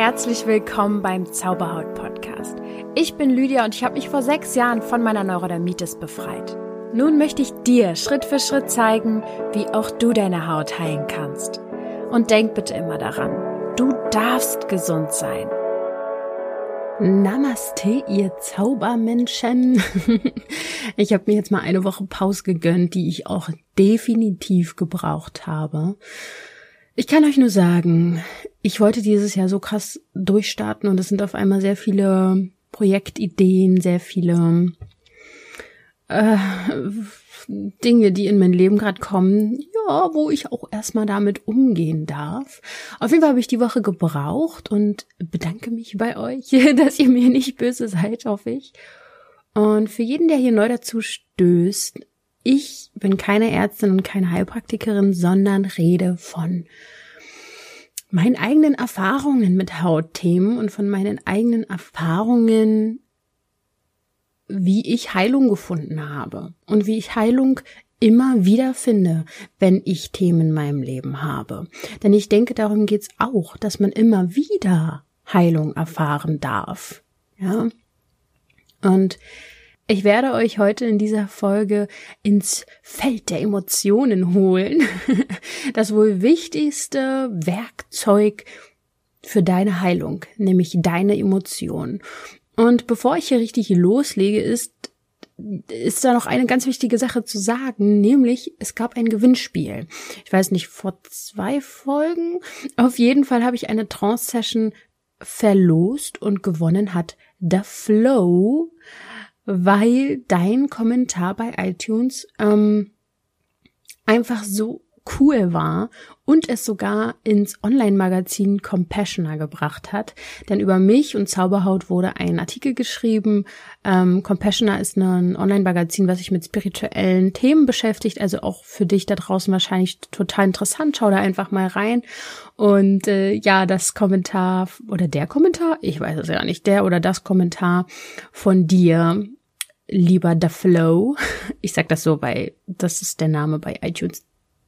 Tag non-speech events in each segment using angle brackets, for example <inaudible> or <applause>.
herzlich willkommen beim Zauberhaut Podcast. Ich bin Lydia und ich habe mich vor sechs Jahren von meiner Neurodermitis befreit. Nun möchte ich dir Schritt für Schritt zeigen, wie auch du deine Haut heilen kannst. Und denk bitte immer daran, du darfst gesund sein. Namaste, ihr Zaubermenschen. <laughs> Ich habe mir jetzt mal eine Woche Pause gegönnt, die ich auch definitiv gebraucht habe. Ich kann euch nur sagen, ich wollte dieses Jahr so krass durchstarten und es sind auf einmal sehr viele Projektideen, sehr viele äh, Dinge, die in mein Leben gerade kommen, ja, wo ich auch erstmal damit umgehen darf. Auf jeden Fall habe ich die Woche gebraucht und bedanke mich bei euch, <laughs> dass ihr mir nicht böse seid, hoffe ich. Und für jeden, der hier neu dazu stößt, ich bin keine Ärztin und keine Heilpraktikerin, sondern rede von meinen eigenen Erfahrungen mit Hautthemen und von meinen eigenen Erfahrungen, wie ich Heilung gefunden habe und wie ich Heilung immer wieder finde, wenn ich Themen in meinem Leben habe. Denn ich denke, darum geht's auch, dass man immer wieder Heilung erfahren darf. Ja. Und ich werde euch heute in dieser Folge ins Feld der Emotionen holen. <laughs> Das wohl wichtigste Werkzeug für deine Heilung, nämlich deine Emotionen. Und bevor ich hier richtig loslege, ist ist da noch eine ganz wichtige Sache zu sagen, nämlich es gab ein Gewinnspiel. Ich weiß nicht, vor zwei Folgen. Auf jeden Fall habe ich eine Trance-Session verlost und gewonnen hat The Flow weil dein Kommentar bei iTunes ähm, einfach so cool war und es sogar ins Online-Magazin Compassioner gebracht hat. Denn über mich und Zauberhaut wurde ein Artikel geschrieben. Ähm, Compassioner ist ein Online-Magazin, was sich mit spirituellen Themen beschäftigt. Also auch für dich da draußen wahrscheinlich total interessant. Schau da einfach mal rein. Und äh, ja, das Kommentar oder der Kommentar, ich weiß es ja nicht, der oder das Kommentar von dir lieber The Flow. <laughs> Ich sag das so, weil das ist der Name bei iTunes.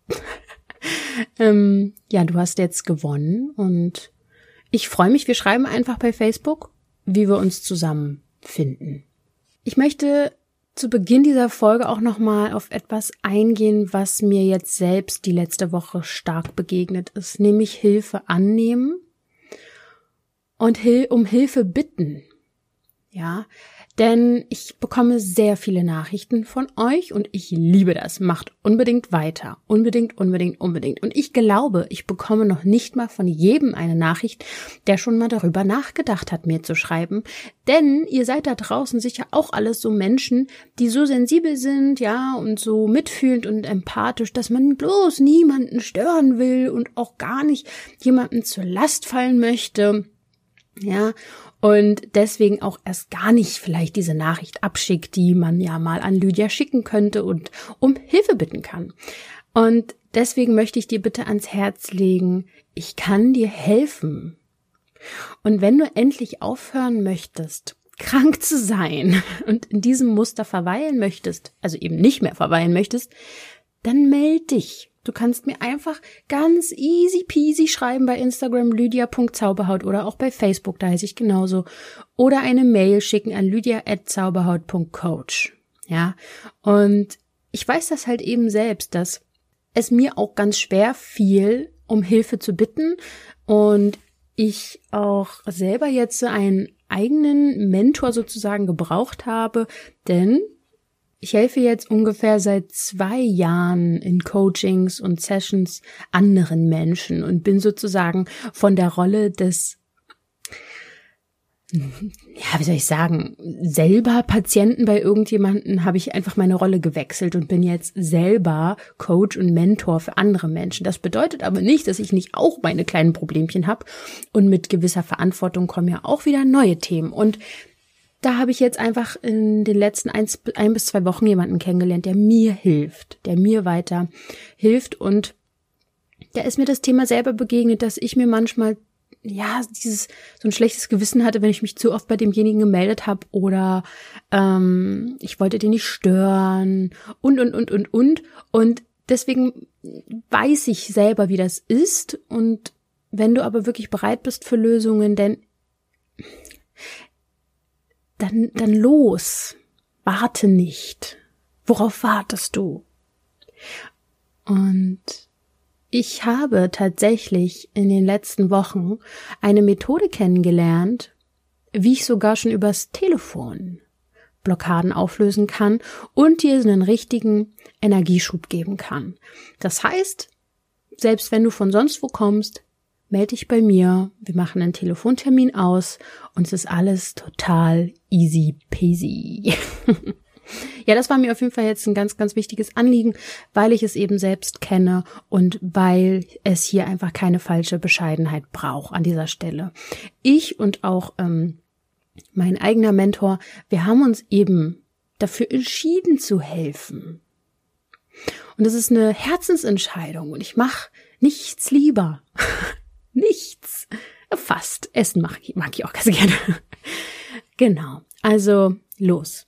<laughs> ähm, ja, du hast jetzt gewonnen und ich freue mich. Wir schreiben einfach bei Facebook, wie wir uns zusammenfinden. Ich möchte zu Beginn dieser Folge auch nochmal auf etwas eingehen, was mir jetzt selbst die letzte Woche stark begegnet ist, nämlich Hilfe annehmen und um Hilfe bitten. Ja, denn ich bekomme sehr viele Nachrichten von euch und ich liebe das. Macht unbedingt weiter. Unbedingt, unbedingt, unbedingt. Und ich glaube, ich bekomme noch nicht mal von jedem eine Nachricht, der schon mal darüber nachgedacht hat, mir zu schreiben. Denn ihr seid da draußen sicher auch alles so Menschen, die so sensibel sind, ja, und so mitfühlend und empathisch, dass man bloß niemanden stören will und auch gar nicht jemanden zur Last fallen möchte. Ja, und deswegen auch erst gar nicht vielleicht diese Nachricht abschickt, die man ja mal an Lydia schicken könnte und um Hilfe bitten kann. Und deswegen möchte ich dir bitte ans Herz legen, ich kann dir helfen. Und wenn du endlich aufhören möchtest, krank zu sein <laughs> und in diesem Muster verweilen möchtest, also eben nicht mehr verweilen möchtest, dann meld dich. Du kannst mir einfach ganz easy peasy schreiben bei Instagram lydia.zauberhaut oder auch bei Facebook, da heiße ich genauso. Oder eine Mail schicken an lydia.zauberhaut.coach. Ja. Und ich weiß das halt eben selbst, dass es mir auch ganz schwer fiel, um Hilfe zu bitten und ich auch selber jetzt einen eigenen Mentor sozusagen gebraucht habe, denn ich helfe jetzt ungefähr seit zwei Jahren in Coachings und Sessions anderen Menschen und bin sozusagen von der Rolle des ja, wie soll ich sagen, selber Patienten bei irgendjemanden habe ich einfach meine Rolle gewechselt und bin jetzt selber Coach und Mentor für andere Menschen. Das bedeutet aber nicht, dass ich nicht auch meine kleinen Problemchen habe und mit gewisser Verantwortung kommen ja auch wieder neue Themen und da habe ich jetzt einfach in den letzten ein, ein bis zwei Wochen jemanden kennengelernt, der mir hilft, der mir weiter hilft. Und da ist mir das Thema selber begegnet, dass ich mir manchmal ja dieses so ein schlechtes Gewissen hatte, wenn ich mich zu oft bei demjenigen gemeldet habe oder ähm, ich wollte den nicht stören und und und und und. Und deswegen weiß ich selber, wie das ist. Und wenn du aber wirklich bereit bist für Lösungen, denn dann, dann los. Warte nicht. Worauf wartest du? Und ich habe tatsächlich in den letzten Wochen eine Methode kennengelernt, wie ich sogar schon übers Telefon Blockaden auflösen kann und dir einen richtigen Energieschub geben kann. Das heißt, selbst wenn du von sonst wo kommst, melde dich bei mir, wir machen einen Telefontermin aus und es ist alles total easy peasy. <laughs> Ja, das war mir auf jeden Fall jetzt ein ganz, ganz wichtiges Anliegen, weil ich es eben selbst kenne und weil es hier einfach keine falsche Bescheidenheit braucht an dieser Stelle. Ich und auch ähm, mein eigener Mentor, wir haben uns eben dafür entschieden zu helfen. Und das ist eine Herzensentscheidung und ich mache nichts lieber. <laughs> nichts. Fast. Essen mag ich, mag ich auch ganz <laughs> gerne. genau. Also los.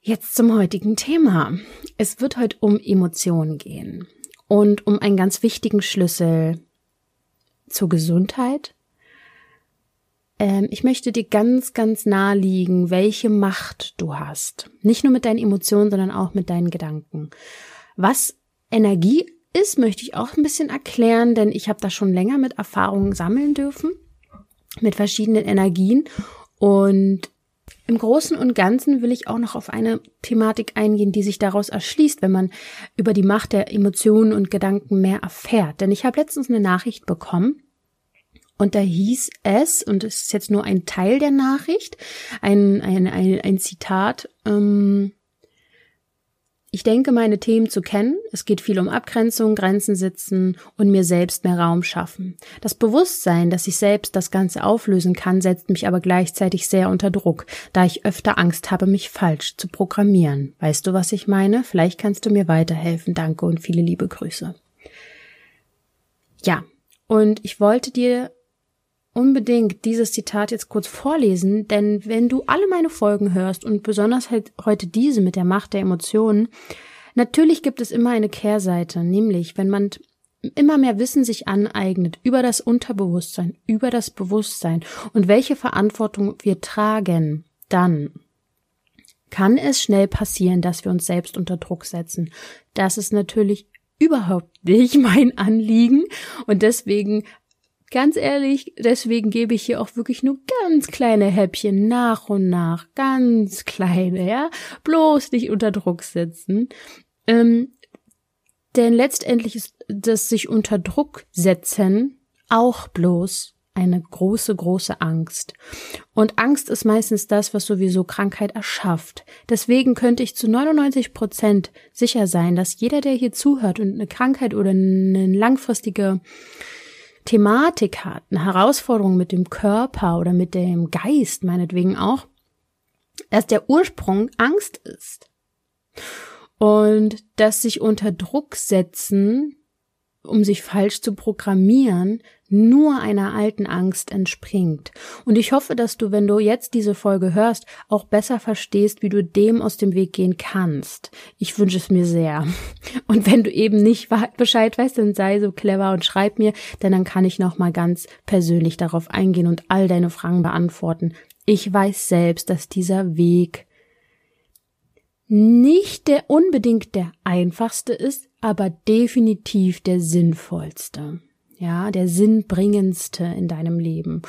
Jetzt zum heutigen Thema. Es wird heute um Emotionen gehen und um einen ganz wichtigen Schlüssel zur Gesundheit. Ähm, ich möchte dir ganz, ganz naheliegen, welche Macht du hast. Nicht nur mit deinen Emotionen, sondern auch mit deinen Gedanken. Was Energie ist, möchte ich auch ein bisschen erklären, denn ich habe da schon länger mit Erfahrungen sammeln dürfen, mit verschiedenen Energien. Und im Großen und Ganzen will ich auch noch auf eine Thematik eingehen, die sich daraus erschließt, wenn man über die Macht der Emotionen und Gedanken mehr erfährt. Denn ich habe letztens eine Nachricht bekommen und da hieß es, und es ist jetzt nur ein Teil der Nachricht, ein, ein, ein, ein Zitat, ähm, ich denke, meine Themen zu kennen. Es geht viel um Abgrenzung, Grenzen setzen und mir selbst mehr Raum schaffen. Das Bewusstsein, dass ich selbst das Ganze auflösen kann, setzt mich aber gleichzeitig sehr unter Druck, da ich öfter Angst habe, mich falsch zu programmieren. Weißt du, was ich meine? Vielleicht kannst du mir weiterhelfen. Danke und viele liebe Grüße. Ja, und ich wollte dir unbedingt dieses Zitat jetzt kurz vorlesen, denn wenn du alle meine Folgen hörst und besonders halt heute diese mit der Macht der Emotionen, natürlich gibt es immer eine Kehrseite, nämlich wenn man immer mehr Wissen sich aneignet über das Unterbewusstsein, über das Bewusstsein und welche Verantwortung wir tragen, dann kann es schnell passieren, dass wir uns selbst unter Druck setzen. Das ist natürlich überhaupt nicht <laughs> mein Anliegen und deswegen Ganz ehrlich, deswegen gebe ich hier auch wirklich nur ganz kleine Häppchen nach und nach, ganz kleine, ja, bloß nicht unter Druck setzen. Ähm, denn letztendlich ist das sich unter Druck setzen auch bloß eine große, große Angst. Und Angst ist meistens das, was sowieso Krankheit erschafft. Deswegen könnte ich zu 99 Prozent sicher sein, dass jeder, der hier zuhört und eine Krankheit oder eine langfristige Thematik hat, eine Herausforderung mit dem Körper oder mit dem Geist meinetwegen auch, dass der Ursprung Angst ist. Und dass sich unter Druck setzen um sich falsch zu programmieren, nur einer alten Angst entspringt. Und ich hoffe, dass du, wenn du jetzt diese Folge hörst, auch besser verstehst, wie du dem aus dem Weg gehen kannst. Ich wünsche es mir sehr. <laughs> Und wenn du eben nicht Bescheid weißt, dann sei so clever und schreib mir, denn dann kann ich nochmal ganz persönlich darauf eingehen und all deine Fragen beantworten. Ich weiß selbst, dass dieser Weg nicht der unbedingt der einfachste ist, aber definitiv der sinnvollste. Ja, der sinnbringendste in deinem Leben.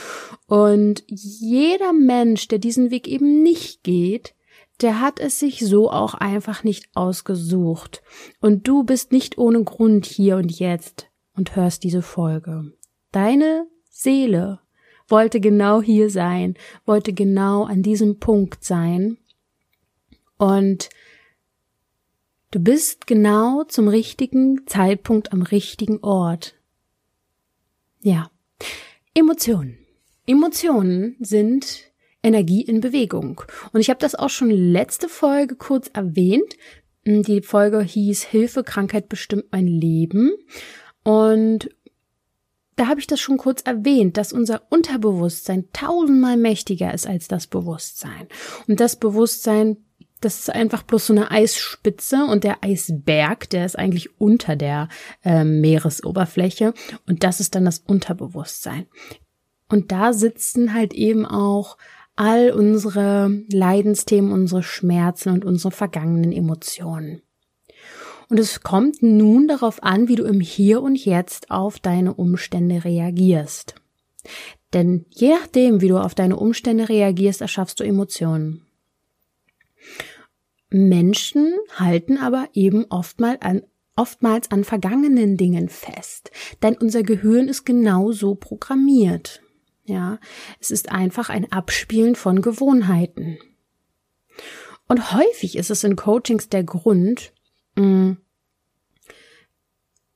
Und jeder Mensch, der diesen Weg eben nicht geht, der hat es sich so auch einfach nicht ausgesucht. Und du bist nicht ohne Grund hier und jetzt und hörst diese Folge. Deine Seele wollte genau hier sein, wollte genau an diesem Punkt sein. Und Du bist genau zum richtigen Zeitpunkt am richtigen Ort. Ja. Emotionen. Emotionen sind Energie in Bewegung. Und ich habe das auch schon letzte Folge kurz erwähnt. Die Folge hieß Hilfe, Krankheit bestimmt mein Leben. Und da habe ich das schon kurz erwähnt, dass unser Unterbewusstsein tausendmal mächtiger ist als das Bewusstsein. Und das Bewusstsein das ist einfach bloß so eine Eisspitze und der Eisberg, der ist eigentlich unter der äh, Meeresoberfläche und das ist dann das Unterbewusstsein. Und da sitzen halt eben auch all unsere Leidensthemen, unsere Schmerzen und unsere vergangenen Emotionen. Und es kommt nun darauf an, wie du im Hier und Jetzt auf deine Umstände reagierst. Denn je nachdem, wie du auf deine Umstände reagierst, erschaffst du Emotionen. Menschen halten aber eben oftmals an, oftmals an vergangenen Dingen fest, denn unser Gehirn ist genau so programmiert. Ja, es ist einfach ein Abspielen von Gewohnheiten. Und häufig ist es in Coachings der Grund, mm,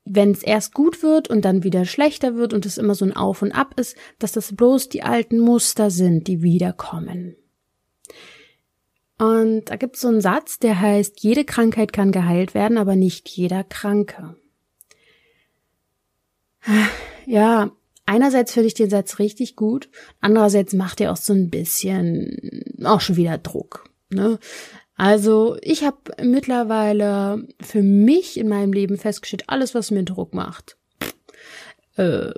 wenn es erst gut wird und dann wieder schlechter wird und es immer so ein Auf und Ab ist, dass das bloß die alten Muster sind, die wiederkommen. Und da gibt es so einen Satz, der heißt, jede Krankheit kann geheilt werden, aber nicht jeder Kranke. Ja, einerseits finde ich den Satz richtig gut, andererseits macht er auch so ein bisschen auch schon wieder Druck. Ne? Also ich habe mittlerweile für mich in meinem Leben festgestellt, alles, was mir Druck macht, äh,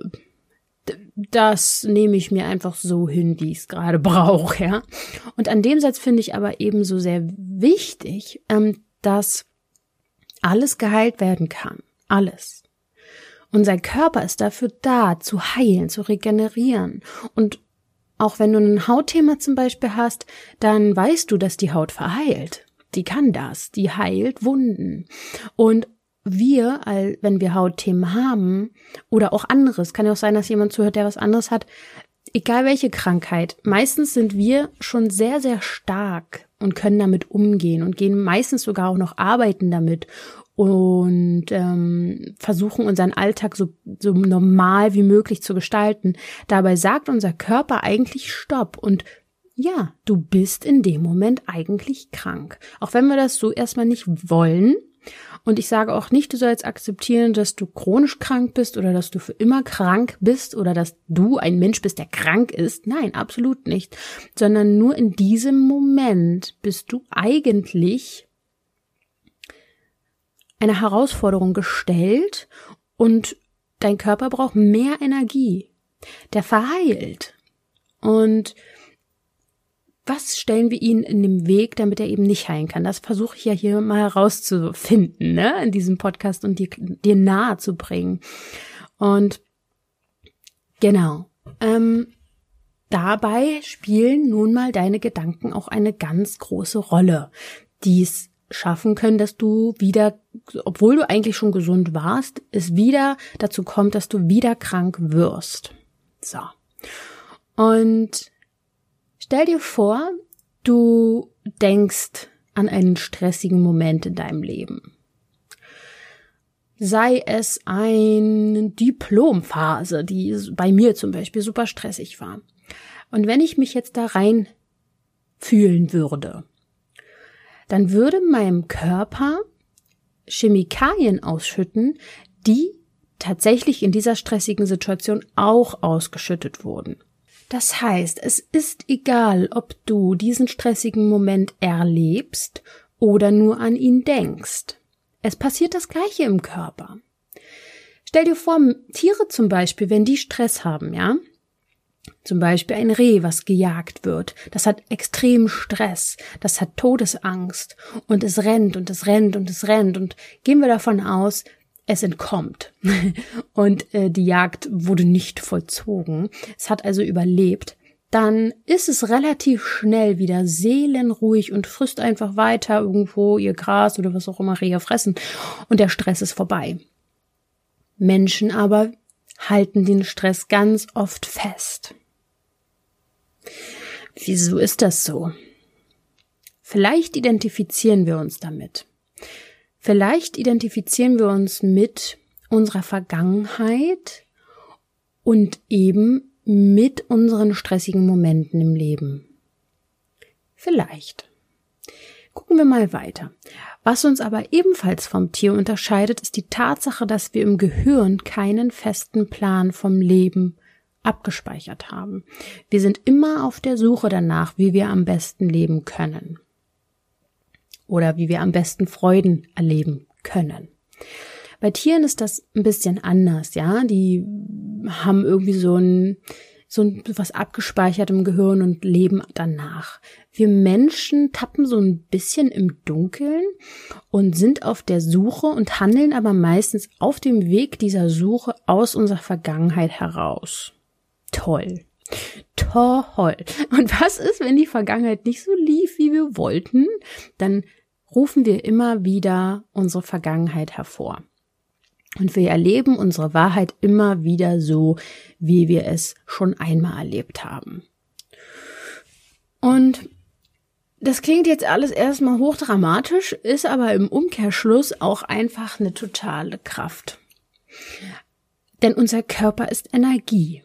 das nehme ich mir einfach so hin, wie ich es gerade <laughs> brauche, ja. Und an dem Satz finde ich aber ebenso sehr wichtig, ähm, dass alles geheilt werden kann. Alles. Unser Körper ist dafür da, zu heilen, zu regenerieren. Und auch wenn du ein Hautthema zum Beispiel hast, dann weißt du, dass die Haut verheilt. Die kann das, die heilt Wunden. Und wir, wenn wir Hautthemen haben oder auch anderes, kann ja auch sein, dass jemand zuhört, der was anderes hat, egal welche Krankheit, meistens sind wir schon sehr, sehr stark und können damit umgehen und gehen meistens sogar auch noch arbeiten damit und ähm, versuchen unseren Alltag so, so normal wie möglich zu gestalten. Dabei sagt unser Körper eigentlich Stopp und ja, du bist in dem Moment eigentlich krank. Auch wenn wir das so erstmal nicht wollen, und ich sage auch nicht, du sollst akzeptieren, dass du chronisch krank bist oder dass du für immer krank bist oder dass du ein Mensch bist, der krank ist. Nein, absolut nicht. Sondern nur in diesem Moment bist du eigentlich eine Herausforderung gestellt und dein Körper braucht mehr Energie. Der verheilt. Und was stellen wir ihnen in dem Weg, damit er eben nicht heilen kann? Das versuche ich ja hier mal herauszufinden, ne, in diesem Podcast und dir, dir nahe zu bringen. Und genau, ähm, dabei spielen nun mal deine Gedanken auch eine ganz große Rolle, die es schaffen können, dass du wieder, obwohl du eigentlich schon gesund warst, es wieder dazu kommt, dass du wieder krank wirst. So. Und Stell dir vor, du denkst an einen stressigen Moment in deinem Leben. Sei es eine Diplomphase, die bei mir zum Beispiel super stressig war. Und wenn ich mich jetzt da rein fühlen würde, dann würde meinem Körper Chemikalien ausschütten, die tatsächlich in dieser stressigen Situation auch ausgeschüttet wurden. Das heißt, es ist egal, ob du diesen stressigen Moment erlebst oder nur an ihn denkst. Es passiert das Gleiche im Körper. Stell dir vor, Tiere zum Beispiel, wenn die Stress haben, ja, zum Beispiel ein Reh, was gejagt wird, das hat extrem Stress, das hat Todesangst. Und es rennt und es rennt und es rennt. Und gehen wir davon aus, es entkommt. <laughs> Und äh, die Jagd wurde nicht vollzogen. Es hat also überlebt. Dann ist es relativ schnell wieder seelenruhig und frisst einfach weiter irgendwo ihr Gras oder was auch immer Rehe fressen. Und der Stress ist vorbei. Menschen aber halten den Stress ganz oft fest. Wieso ist das so? Vielleicht identifizieren wir uns damit. Vielleicht identifizieren wir uns mit unserer Vergangenheit und eben mit unseren stressigen Momenten im Leben. Vielleicht. Gucken wir mal weiter. Was uns aber ebenfalls vom Tier unterscheidet, ist die Tatsache, dass wir im Gehirn keinen festen Plan vom Leben abgespeichert haben. Wir sind immer auf der Suche danach, wie wir am besten leben können. Oder wie wir am besten Freuden erleben können. Bei Tieren ist das ein bisschen anders, ja. Die haben irgendwie so ein, so ein was abgespeichert im Gehirn und leben danach. Wir Menschen tappen so ein bisschen im Dunkeln und sind auf der Suche und handeln aber meistens auf dem Weg dieser Suche aus unserer Vergangenheit heraus. Toll. Toll. Und was ist, wenn die Vergangenheit nicht so lief, wie wir wollten? Dann rufen wir immer wieder unsere Vergangenheit hervor. Und wir erleben unsere Wahrheit immer wieder so, wie wir es schon einmal erlebt haben. Und das klingt jetzt alles erstmal hochdramatisch, ist aber im Umkehrschluss auch einfach eine totale Kraft. Denn unser Körper ist Energie.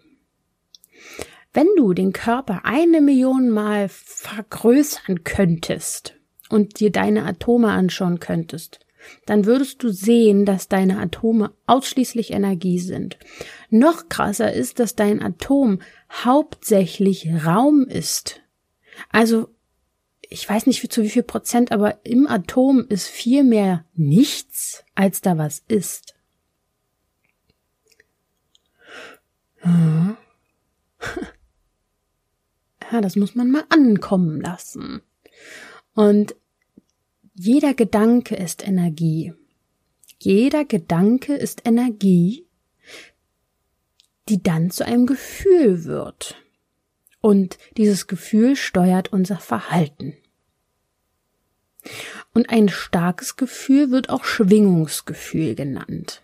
Wenn du den Körper eine Million Mal vergrößern könntest und dir deine Atome anschauen könntest, dann würdest du sehen, dass deine Atome ausschließlich Energie sind. Noch krasser ist, dass dein Atom hauptsächlich Raum ist. Also, ich weiß nicht zu wie viel Prozent, aber im Atom ist viel mehr nichts, als da was ist. <laughs> Ja, das muss man mal ankommen lassen. Und jeder Gedanke ist Energie. Jeder Gedanke ist Energie, die dann zu einem Gefühl wird. Und dieses Gefühl steuert unser Verhalten. Und ein starkes Gefühl wird auch Schwingungsgefühl genannt.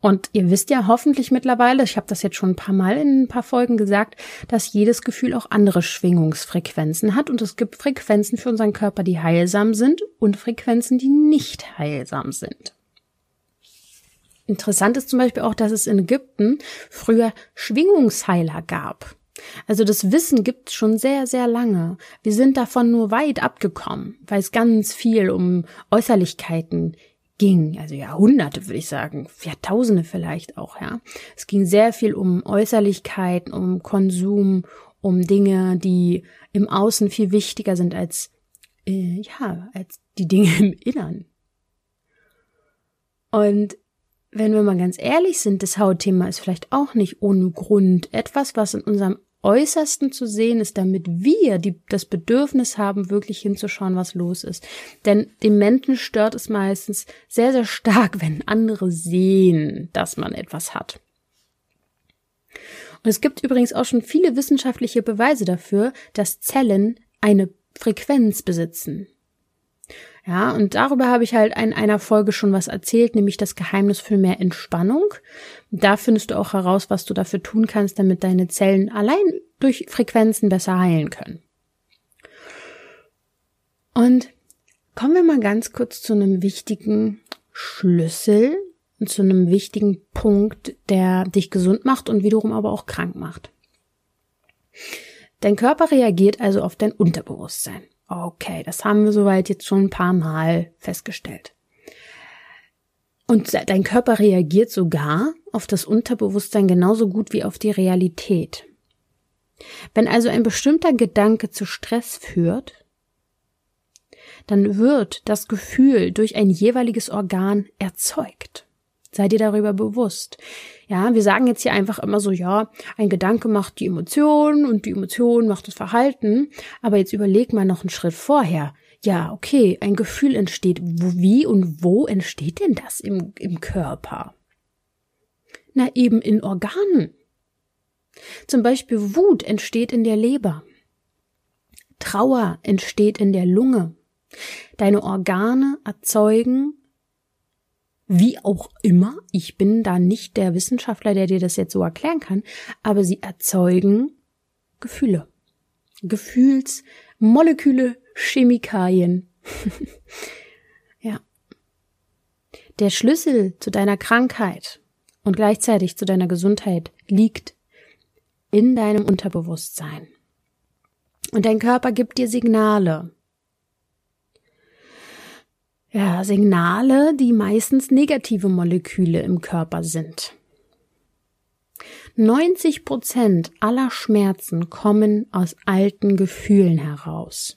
Und ihr wisst ja hoffentlich mittlerweile, ich habe das jetzt schon ein paar Mal in ein paar Folgen gesagt, dass jedes Gefühl auch andere Schwingungsfrequenzen hat und es gibt Frequenzen für unseren Körper, die heilsam sind und Frequenzen, die nicht heilsam sind. Interessant ist zum Beispiel auch, dass es in Ägypten früher Schwingungsheiler gab. Also das Wissen gibt es schon sehr, sehr lange. Wir sind davon nur weit abgekommen, weil es ganz viel um Äußerlichkeiten ging, also Jahrhunderte würde ich sagen, Jahrtausende vielleicht auch, ja. Es ging sehr viel um Äußerlichkeiten, um Konsum, um Dinge, die im Außen viel wichtiger sind als, äh, ja, als die Dinge <laughs> im Innern. Und wenn wir mal ganz ehrlich sind, das Hautthema ist vielleicht auch nicht ohne Grund etwas, was in unserem Äußersten zu sehen ist, damit wir die, das Bedürfnis haben, wirklich hinzuschauen, was los ist. Denn den Menschen stört es meistens sehr, sehr stark, wenn andere sehen, dass man etwas hat. Und es gibt übrigens auch schon viele wissenschaftliche Beweise dafür, dass Zellen eine Frequenz besitzen. Ja, und darüber habe ich halt in einer Folge schon was erzählt, nämlich das Geheimnis für mehr Entspannung. Da findest du auch heraus, was du dafür tun kannst, damit deine Zellen allein durch Frequenzen besser heilen können. Und kommen wir mal ganz kurz zu einem wichtigen Schlüssel und zu einem wichtigen Punkt, der dich gesund macht und wiederum aber auch krank macht. Dein Körper reagiert also auf dein Unterbewusstsein. Okay, das haben wir soweit jetzt schon ein paar Mal festgestellt. Und dein Körper reagiert sogar auf das Unterbewusstsein genauso gut wie auf die Realität. Wenn also ein bestimmter Gedanke zu Stress führt, dann wird das Gefühl durch ein jeweiliges Organ erzeugt. Sei dir darüber bewusst. Ja, wir sagen jetzt hier einfach immer so, ja, ein Gedanke macht die Emotion und die Emotion macht das Verhalten. Aber jetzt überleg mal noch einen Schritt vorher. Ja, okay, ein Gefühl entsteht. Wie und wo entsteht denn das im, im Körper? Na, eben in Organen. Zum Beispiel Wut entsteht in der Leber. Trauer entsteht in der Lunge. Deine Organe erzeugen wie auch immer, ich bin da nicht der Wissenschaftler, der dir das jetzt so erklären kann, aber sie erzeugen Gefühle. Gefühlsmoleküle, Chemikalien. <laughs> ja. Der Schlüssel zu deiner Krankheit und gleichzeitig zu deiner Gesundheit liegt in deinem Unterbewusstsein. Und dein Körper gibt dir Signale ja, Signale, die meistens negative Moleküle im Körper sind. 90 Prozent aller Schmerzen kommen aus alten Gefühlen heraus.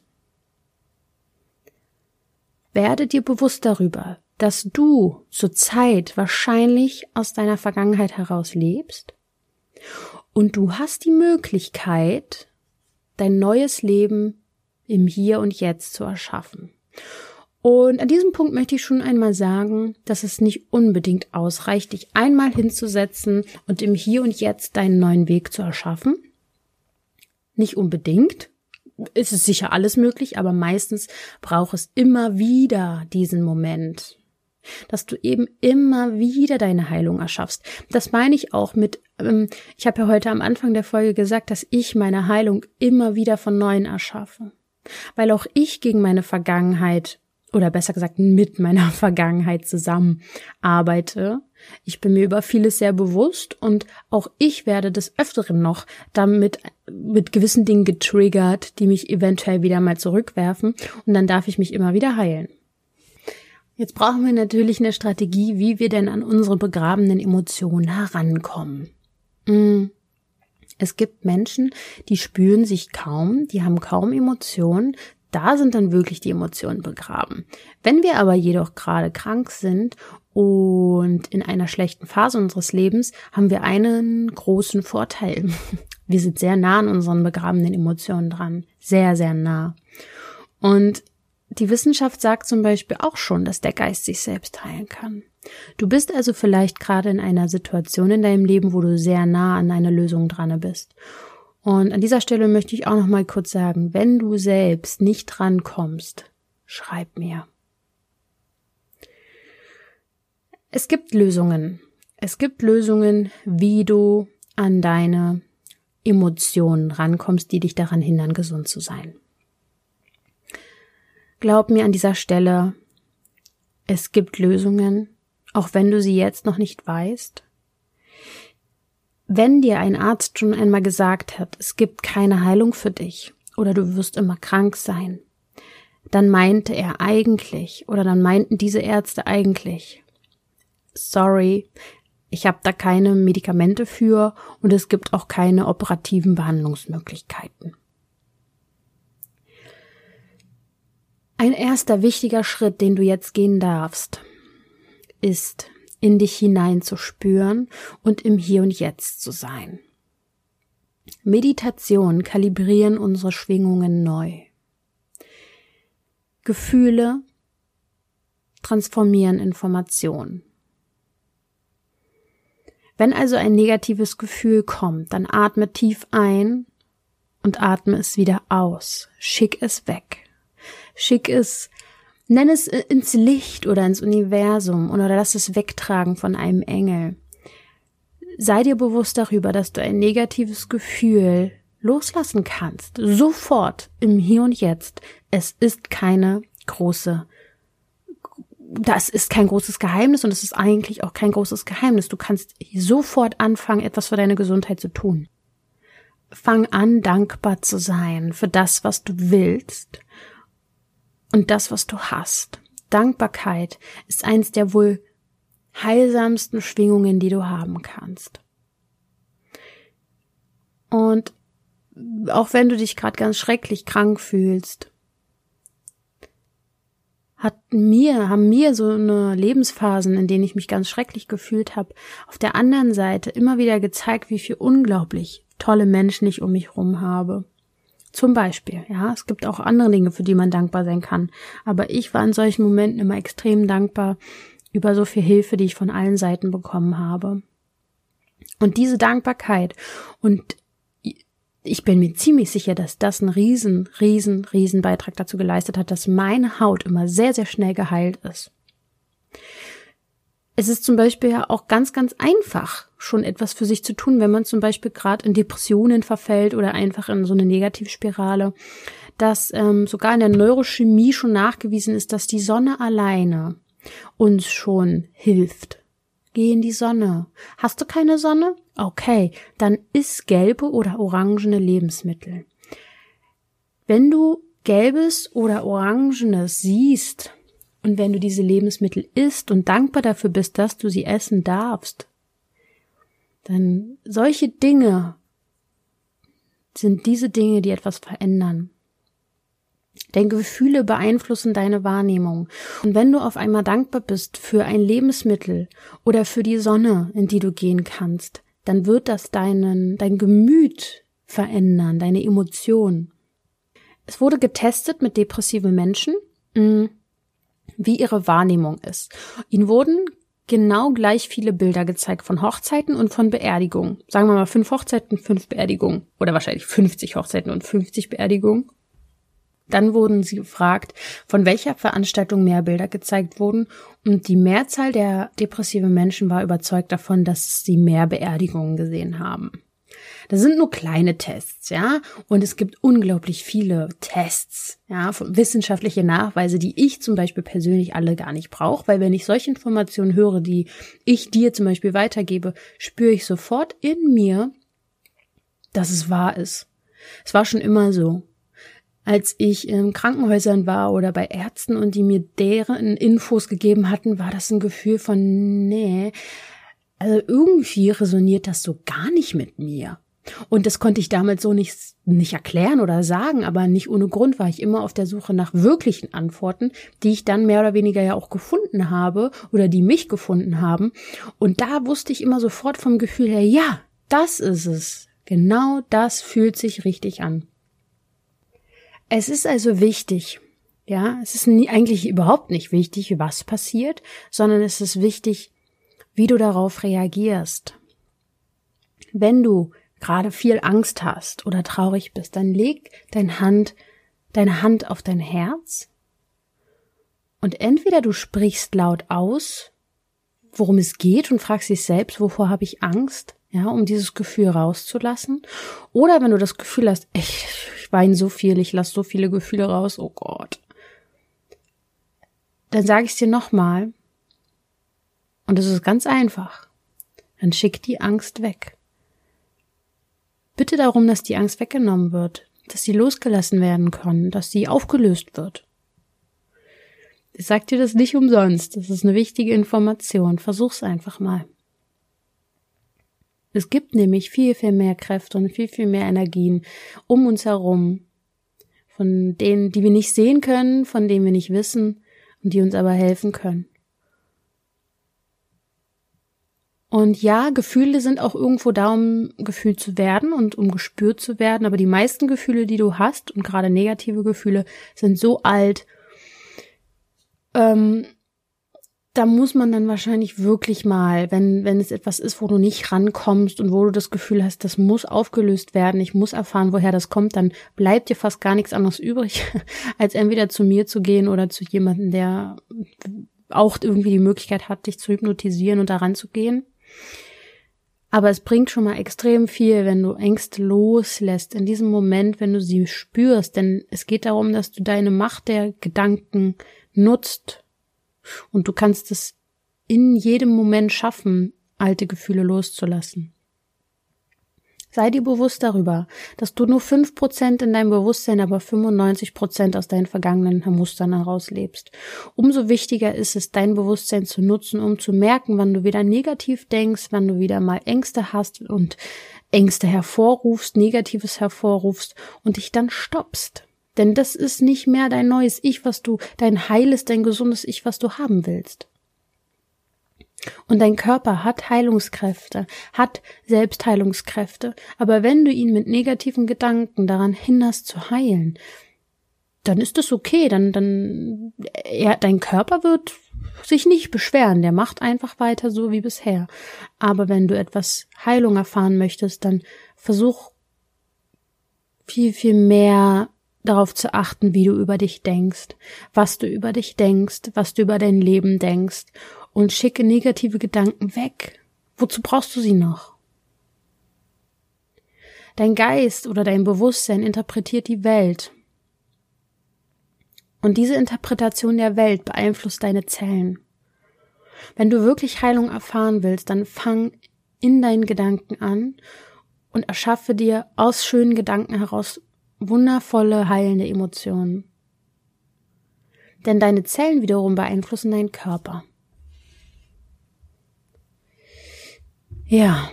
Werde dir bewusst darüber, dass du zurzeit wahrscheinlich aus deiner Vergangenheit heraus lebst und du hast die Möglichkeit, dein neues Leben im Hier und Jetzt zu erschaffen. Und an diesem Punkt möchte ich schon einmal sagen, dass es nicht unbedingt ausreicht, dich einmal hinzusetzen und im Hier und Jetzt deinen neuen Weg zu erschaffen. Nicht unbedingt. Es ist sicher alles möglich, aber meistens braucht es immer wieder diesen Moment, dass du eben immer wieder deine Heilung erschaffst. Das meine ich auch mit, ähm, ich habe ja heute am Anfang der Folge gesagt, dass ich meine Heilung immer wieder von neuem erschaffe. Weil auch ich gegen meine Vergangenheit oder besser gesagt mit meiner <laughs> Vergangenheit zusammen arbeite. Ich bin mir über vieles sehr bewusst und auch ich werde des Öfteren noch damit mit gewissen Dingen getriggert, die mich eventuell wieder mal zurückwerfen und dann darf ich mich immer wieder heilen. Jetzt brauchen wir natürlich eine Strategie, wie wir denn an unsere begrabenen Emotionen herankommen. Mm. Es gibt Menschen, die spüren sich kaum, die haben kaum Emotionen, da sind dann wirklich die Emotionen begraben. Wenn wir aber jedoch gerade krank sind und in einer schlechten Phase unseres Lebens, haben wir einen großen Vorteil. <laughs> Wir sind sehr nah an unseren begrabenen Emotionen dran. Sehr, sehr nah. Und die Wissenschaft sagt zum Beispiel auch schon, dass der Geist sich selbst heilen kann. Du bist also vielleicht gerade in einer Situation in deinem Leben, wo du sehr nah an einer Lösung dran bist. Und an dieser Stelle möchte ich auch noch mal kurz sagen, wenn du selbst nicht drankommst, schreib mir. Es gibt Lösungen. Es gibt Lösungen, wie du an deine Emotionen rankommst, die dich daran hindern, gesund zu sein. Glaub mir an dieser Stelle, es gibt Lösungen, auch wenn du sie jetzt noch nicht weißt. Wenn dir ein Arzt schon einmal gesagt hat, es gibt keine Heilung für dich oder du wirst immer krank sein, dann meinte er eigentlich oder dann meinten diese Ärzte eigentlich, sorry, ich habe da keine Medikamente für und es gibt auch keine operativen Behandlungsmöglichkeiten. Ein erster wichtiger Schritt, den du jetzt gehen darfst, ist in dich hinein zu spüren und im Hier und Jetzt zu sein. Meditation kalibrieren unsere Schwingungen neu. Gefühle transformieren Informationen. Wenn also ein negatives Gefühl kommt, dann atme tief ein und atme es wieder aus. Schick es weg. Schick es Nenn es äh, ins Licht oder ins Universum oder lass es wegtragen von einem Engel. Sei dir bewusst darüber, dass du ein negatives Gefühl loslassen kannst. Sofort im Hier und Jetzt. Es ist keine große das ist kein großes Geheimnis und es ist eigentlich auch kein großes Geheimnis. Du kannst sofort anfangen, etwas für deine Gesundheit zu tun. Fang an, dankbar zu sein für das, was du willst und das, was du hast. Dankbarkeit ist eins der wohl heilsamsten Schwingungen, die du haben kannst. Und auch wenn du dich gerade ganz schrecklich krank fühlst, hat mir, haben mir so eine Lebensphasen, in denen ich mich ganz schrecklich gefühlt habe, auf der anderen Seite immer wieder gezeigt, wie viel unglaublich tolle Menschen ich um mich herum habe. Zum Beispiel, ja, es gibt auch andere Dinge, für die man dankbar sein kann. Aber ich war in solchen Momenten immer extrem dankbar über so viel Hilfe, die ich von allen Seiten bekommen habe. Und diese Dankbarkeit und ich bin mir ziemlich sicher, dass das einen riesen, riesen, riesen Beitrag dazu geleistet hat, dass meine Haut immer sehr, sehr schnell geheilt ist. Es ist zum Beispiel ja auch ganz, ganz einfach, schon etwas für sich zu tun, wenn man zum Beispiel gerade in Depressionen verfällt oder einfach in so eine Negativspirale, dass ähm, sogar in der Neurochemie schon nachgewiesen ist, dass die Sonne alleine uns schon hilft. Geh in die Sonne. Hast du keine Sonne? Okay, dann iss gelbe oder orangene Lebensmittel. Wenn du gelbes oder orangenes siehst, und wenn du diese Lebensmittel isst und dankbar dafür bist, dass du sie essen darfst, dann solche Dinge sind diese Dinge, die etwas verändern. Deine Gefühle beeinflussen deine Wahrnehmung. Und wenn du auf einmal dankbar bist für ein Lebensmittel oder für die Sonne, in die du gehen kannst, dann wird das deinen, dein Gemüt verändern, deine Emotionen. Es wurde getestet mit depressiven Menschen, mm, wie ihre Wahrnehmung ist. Ihnen wurden genau gleich viele Bilder gezeigt von Hochzeiten und von Beerdigungen. Sagen wir mal fünf Hochzeiten, fünf Beerdigungen. Oder wahrscheinlich 50 Hochzeiten und 50 Beerdigungen. Dann wurden sie gefragt, von welcher Veranstaltung mehr Bilder gezeigt wurden, und die Mehrzahl der depressiven Menschen war überzeugt davon, dass sie mehr Beerdigungen gesehen haben. Das sind nur kleine Tests, ja, und es gibt unglaublich viele Tests, ja, wissenschaftliche Nachweise, die ich zum Beispiel persönlich alle gar nicht brauche, weil wenn ich solche Informationen höre, die ich dir zum Beispiel weitergebe, spüre ich sofort in mir, dass es wahr ist. Es war schon immer so als ich in Krankenhäusern war oder bei Ärzten und die mir deren Infos gegeben hatten, war das ein Gefühl von, nee, also irgendwie resoniert das so gar nicht mit mir. Und das konnte ich damals so nicht, nicht erklären oder sagen, aber nicht ohne Grund war ich immer auf der Suche nach wirklichen Antworten, die ich dann mehr oder weniger ja auch gefunden habe oder die mich gefunden haben. Und da wusste ich immer sofort vom Gefühl her, ja, das ist es. Genau das fühlt sich richtig an. Es ist also wichtig, ja, es ist nie, eigentlich überhaupt nicht wichtig, was passiert, sondern es ist wichtig, wie du darauf reagierst. Wenn du gerade viel Angst hast oder traurig bist, dann leg dein Hand, deine Hand auf dein Herz und entweder du sprichst laut aus, worum es geht und fragst dich selbst, wovor habe ich Angst, ja, um dieses Gefühl rauszulassen. Oder wenn du das Gefühl hast, ich, ich weine so viel, ich lasse so viele Gefühle raus, oh Gott. Dann sage ich dir nochmal, und es ist ganz einfach, dann schick die Angst weg. Bitte darum, dass die Angst weggenommen wird, dass sie losgelassen werden kann, dass sie aufgelöst wird. Ich sag dir das nicht umsonst, das ist eine wichtige Information, versuch's einfach mal. Es gibt nämlich viel, viel mehr Kräfte und viel, viel mehr Energien um uns herum, von denen, die wir nicht sehen können, von denen wir nicht wissen und die uns aber helfen können. Und ja, Gefühle sind auch irgendwo da, um gefühlt zu werden und um gespürt zu werden, aber die meisten Gefühle, die du hast, und gerade negative Gefühle, sind so alt, ähm, da muss man dann wahrscheinlich wirklich mal, wenn, wenn es etwas ist, wo du nicht rankommst und wo du das Gefühl hast, das muss aufgelöst werden, ich muss erfahren, woher das kommt, dann bleibt dir fast gar nichts anderes übrig, <laughs> als entweder zu mir zu gehen oder zu jemandem, der auch irgendwie die Möglichkeit hat, dich zu hypnotisieren und daran zu gehen. Aber es bringt schon mal extrem viel, wenn du Ängste loslässt, in diesem Moment, wenn du sie spürst, denn es geht darum, dass du deine Macht der Gedanken nutzt und du kannst es in jedem Moment schaffen, alte Gefühle loszulassen. Sei dir bewusst darüber, dass du nur fünf Prozent in deinem Bewusstsein, aber 95 Prozent aus deinen vergangenen Mustern herauslebst. Umso wichtiger ist es, dein Bewusstsein zu nutzen, um zu merken, wann du wieder negativ denkst, wann du wieder mal Ängste hast und Ängste hervorrufst, Negatives hervorrufst und dich dann stoppst. Denn das ist nicht mehr dein neues Ich, was du, dein heiles, dein gesundes Ich, was du haben willst. Und dein Körper hat Heilungskräfte, hat Selbstheilungskräfte, aber wenn du ihn mit negativen Gedanken daran hinderst zu heilen, dann ist es okay, dann, dann, er, dein Körper wird sich nicht beschweren, der macht einfach weiter so wie bisher. Aber wenn du etwas Heilung erfahren möchtest, dann versuch viel, viel mehr darauf zu achten, wie du über dich denkst, was du über dich denkst, was du über dein Leben denkst und schicke negative Gedanken weg. Wozu brauchst du sie noch? Dein Geist oder dein Bewusstsein interpretiert die Welt. Und diese Interpretation der Welt beeinflusst deine Zellen. Wenn du wirklich Heilung erfahren willst, dann fang in deinen Gedanken an und erschaffe dir aus schönen Gedanken heraus wundervolle, heilende Emotionen. Denn deine Zellen wiederum beeinflussen deinen Körper. Ja.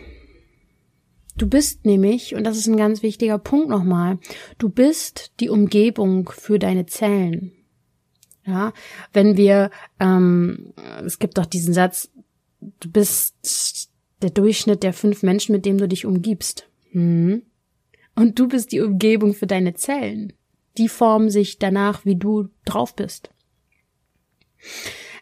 Du bist nämlich, und das ist ein ganz wichtiger Punkt nochmal, du bist die Umgebung für deine Zellen. Ja, wenn wir, ähm, es gibt doch diesen Satz, du bist der Durchschnitt der fünf Menschen, mit denen du dich umgibst. Hm. Und du bist die Umgebung für deine Zellen. Die formen sich danach, wie du drauf bist.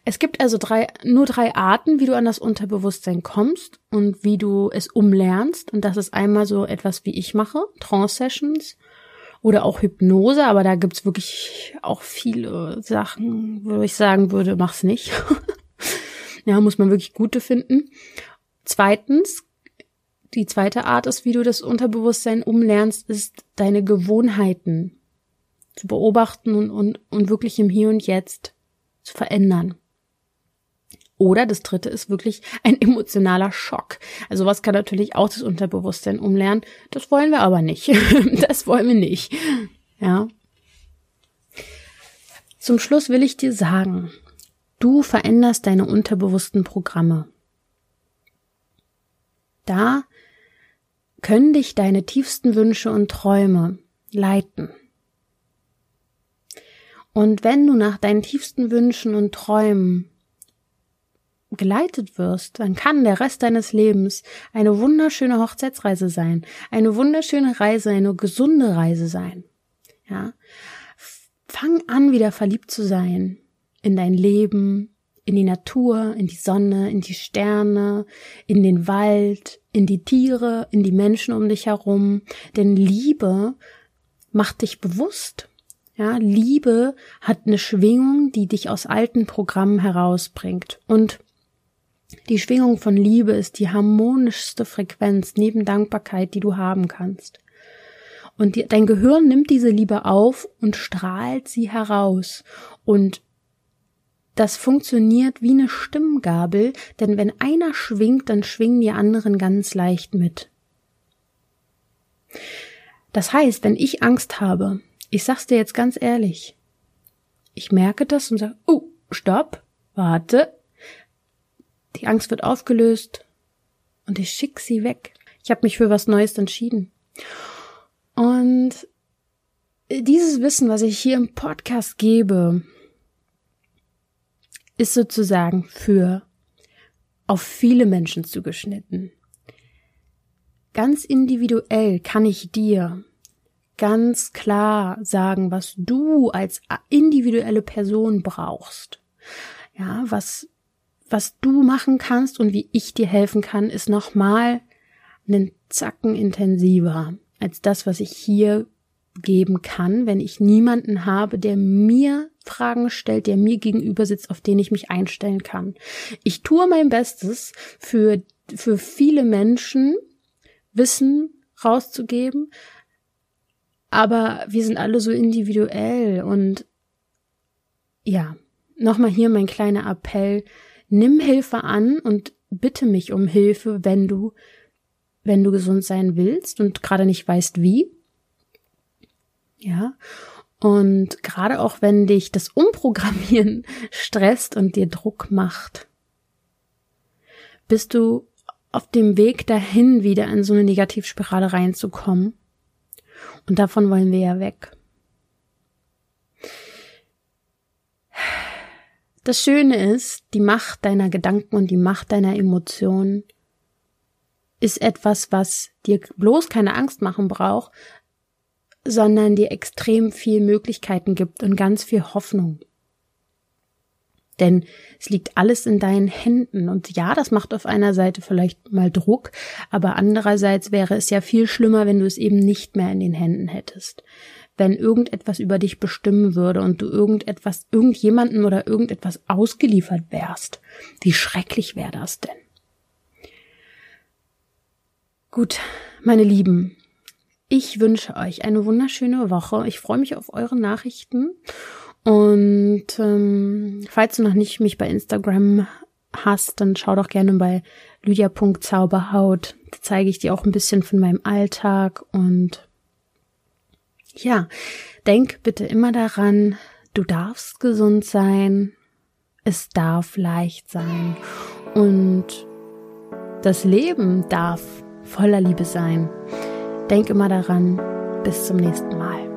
Es gibt also drei, nur drei Arten, wie du an das Unterbewusstsein kommst und wie du es umlernst. Und das ist einmal so etwas, wie ich mache, Trance-Sessions oder auch Hypnose, aber da gibt's wirklich auch viele Sachen, wo ich sagen würde, mach's nicht. <laughs> ja, muss man wirklich gute finden. Zweitens, die zweite Art ist, wie du das Unterbewusstsein umlernst, ist deine Gewohnheiten zu beobachten und, und, und wirklich im Hier und Jetzt zu verändern. Oder das dritte ist wirklich ein emotionaler Schock. Also was kann natürlich auch das Unterbewusstsein umlernen. Das wollen wir aber nicht. <laughs> das wollen wir nicht. Ja. Zum Schluss will ich dir sagen, du veränderst deine unterbewussten Programme. Da können dich deine tiefsten Wünsche und Träume leiten. Und wenn du nach deinen tiefsten Wünschen und Träumen geleitet wirst, dann kann der Rest deines Lebens eine wunderschöne Hochzeitsreise sein, eine wunderschöne Reise, eine gesunde Reise sein. Ja. Fang an, wieder verliebt zu sein in dein Leben, in die Natur, in die Sonne, in die Sterne, in den Wald, in die Tiere, in die Menschen um dich herum. Denn Liebe macht dich bewusst. Ja, Liebe hat eine Schwingung, die dich aus alten Programmen herausbringt. Und die Schwingung von Liebe ist die harmonischste Frequenz neben Dankbarkeit, die du haben kannst. Und die, dein Gehirn nimmt diese Liebe auf und strahlt sie heraus. Und das funktioniert wie eine Stimmgabel, denn wenn einer schwingt, dann schwingen die anderen ganz leicht mit. Das heißt, wenn ich Angst habe, ich sag's dir jetzt ganz ehrlich, ich merke das und sage, oh, stopp, warte, die Angst wird aufgelöst und ich schick sie weg. Ich habe mich für was Neues entschieden. Und dieses Wissen, was ich hier im Podcast gebe, ist sozusagen für auf viele Menschen zugeschnitten. Ganz individuell kann ich dir ganz klar sagen, was du als individuelle Person brauchst. Ja, was was du machen kannst und wie ich dir helfen kann, ist nochmal einen Zacken intensiver als das, was ich hier geben kann, wenn ich niemanden habe, der mir Fragen stellt, der mir gegenüber sitzt, auf den ich mich einstellen kann. Ich tue mein Bestes für, für viele Menschen Wissen rauszugeben, aber wir sind alle so individuell und ja, nochmal hier mein kleiner Appell, nimm Hilfe an und bitte mich um Hilfe, wenn du, wenn du gesund sein willst und gerade nicht weißt wie. Ja. Und gerade auch wenn dich das Umprogrammieren <laughs> stresst und dir Druck macht, bist du auf dem Weg dahin, wieder in so eine Negativspirale reinzukommen. Und davon wollen wir ja weg. Das Schöne ist, die Macht deiner Gedanken und die Macht deiner Emotionen ist etwas, was dir bloß keine Angst machen braucht, sondern dir extrem viel Möglichkeiten gibt und ganz viel Hoffnung. Denn es liegt alles in deinen Händen. Und ja, das macht auf einer Seite vielleicht mal Druck, aber andererseits wäre es ja viel schlimmer, wenn du es eben nicht mehr in den Händen hättest wenn irgendetwas über dich bestimmen würde und du irgendetwas, irgendjemanden oder irgendetwas ausgeliefert wärst. Wie schrecklich wäre das denn? Gut, meine Lieben, ich wünsche euch eine wunderschöne Woche. Ich freue mich auf eure Nachrichten. Und ähm, falls du noch nicht mich bei Instagram hast, dann schau doch gerne bei lydia.zauberhaut. Da zeige ich dir auch ein bisschen von meinem Alltag und ja, denk bitte immer daran, du darfst gesund sein, es darf leicht sein und das Leben darf voller Liebe sein. Denk immer daran, bis zum nächsten Mal.